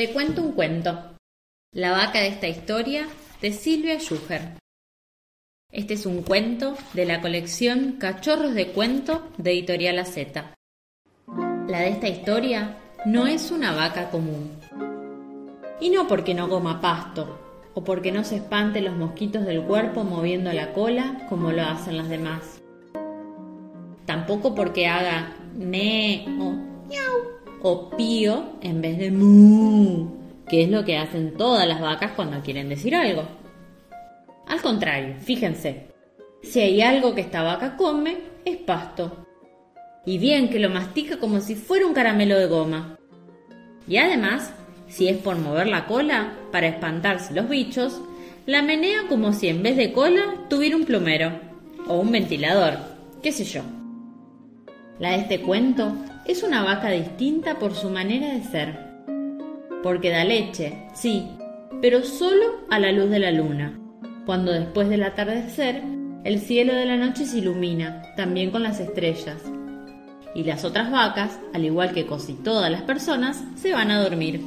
Te cuento un cuento. La vaca de esta historia de Silvia Schuher. Este es un cuento de la colección Cachorros de Cuento de Editorial AZ. La de esta historia no es una vaca común. Y no porque no coma pasto, o porque no se espante los mosquitos del cuerpo moviendo la cola como lo hacen las demás. Tampoco porque haga me o miau o pío en vez de mu, que es lo que hacen todas las vacas cuando quieren decir algo. Al contrario, fíjense, si hay algo que esta vaca come, es pasto. Y bien que lo mastica como si fuera un caramelo de goma. Y además, si es por mover la cola para espantarse los bichos, la menea como si en vez de cola tuviera un plumero o un ventilador, qué sé yo. La de este cuento es una vaca distinta por su manera de ser. Porque da leche, sí, pero solo a la luz de la luna, cuando después del atardecer el cielo de la noche se ilumina, también con las estrellas. Y las otras vacas, al igual que casi todas las personas, se van a dormir.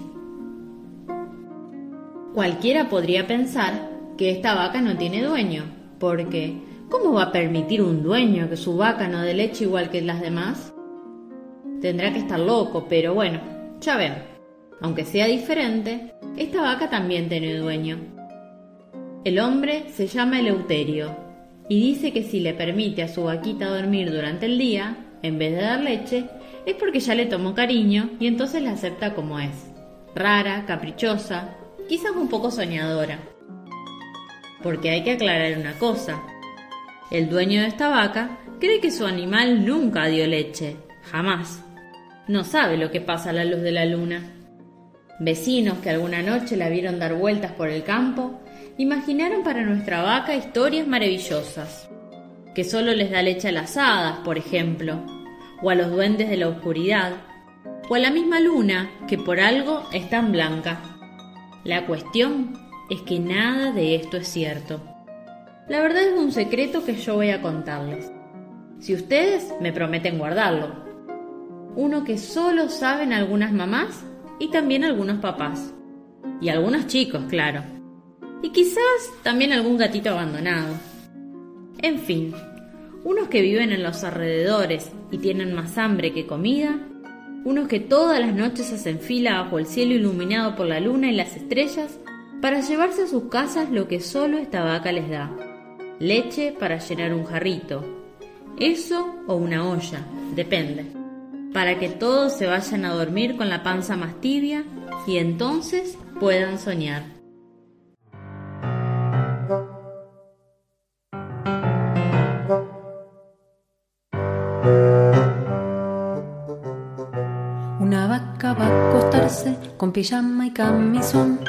Cualquiera podría pensar que esta vaca no tiene dueño, porque ¿cómo va a permitir un dueño que su vaca no dé leche igual que las demás? Tendrá que estar loco, pero bueno, ya ven. Aunque sea diferente, esta vaca también tiene dueño. El hombre se llama Eleuterio y dice que si le permite a su vaquita dormir durante el día, en vez de dar leche, es porque ya le tomó cariño y entonces la acepta como es. Rara, caprichosa, quizás un poco soñadora. Porque hay que aclarar una cosa. El dueño de esta vaca cree que su animal nunca dio leche, jamás no sabe lo que pasa a la luz de la luna. Vecinos que alguna noche la vieron dar vueltas por el campo, imaginaron para nuestra vaca historias maravillosas, que solo les da leche a las hadas, por ejemplo, o a los duendes de la oscuridad, o a la misma luna, que por algo es tan blanca. La cuestión es que nada de esto es cierto. La verdad es un secreto que yo voy a contarles. Si ustedes me prometen guardarlo, uno que solo saben algunas mamás y también algunos papás. Y algunos chicos, claro. Y quizás también algún gatito abandonado. En fin, unos que viven en los alrededores y tienen más hambre que comida, unos que todas las noches hacen fila bajo el cielo iluminado por la luna y las estrellas para llevarse a sus casas lo que solo esta vaca les da. Leche para llenar un jarrito. Eso o una olla, depende para que todos se vayan a dormir con la panza más tibia y entonces puedan soñar. Una vaca va a acostarse con pijama y camisón,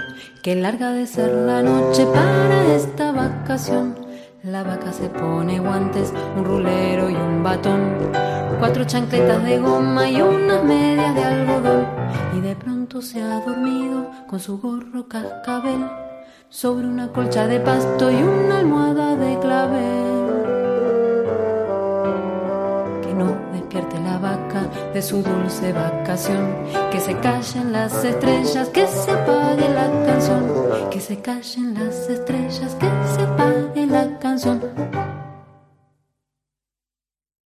que larga de ser la noche para esta vacación. La vaca se pone guantes, un rulero y un batón, cuatro chancletas de goma y unas medias de algodón. Y de pronto se ha dormido con su gorro cascabel sobre una colcha de pasto y una almohada de clavel. Que no despierte la vaca de su dulce vacación, que se callen las estrellas, que se apague la canción, que se callen las estrellas, que se apague la canción. canción.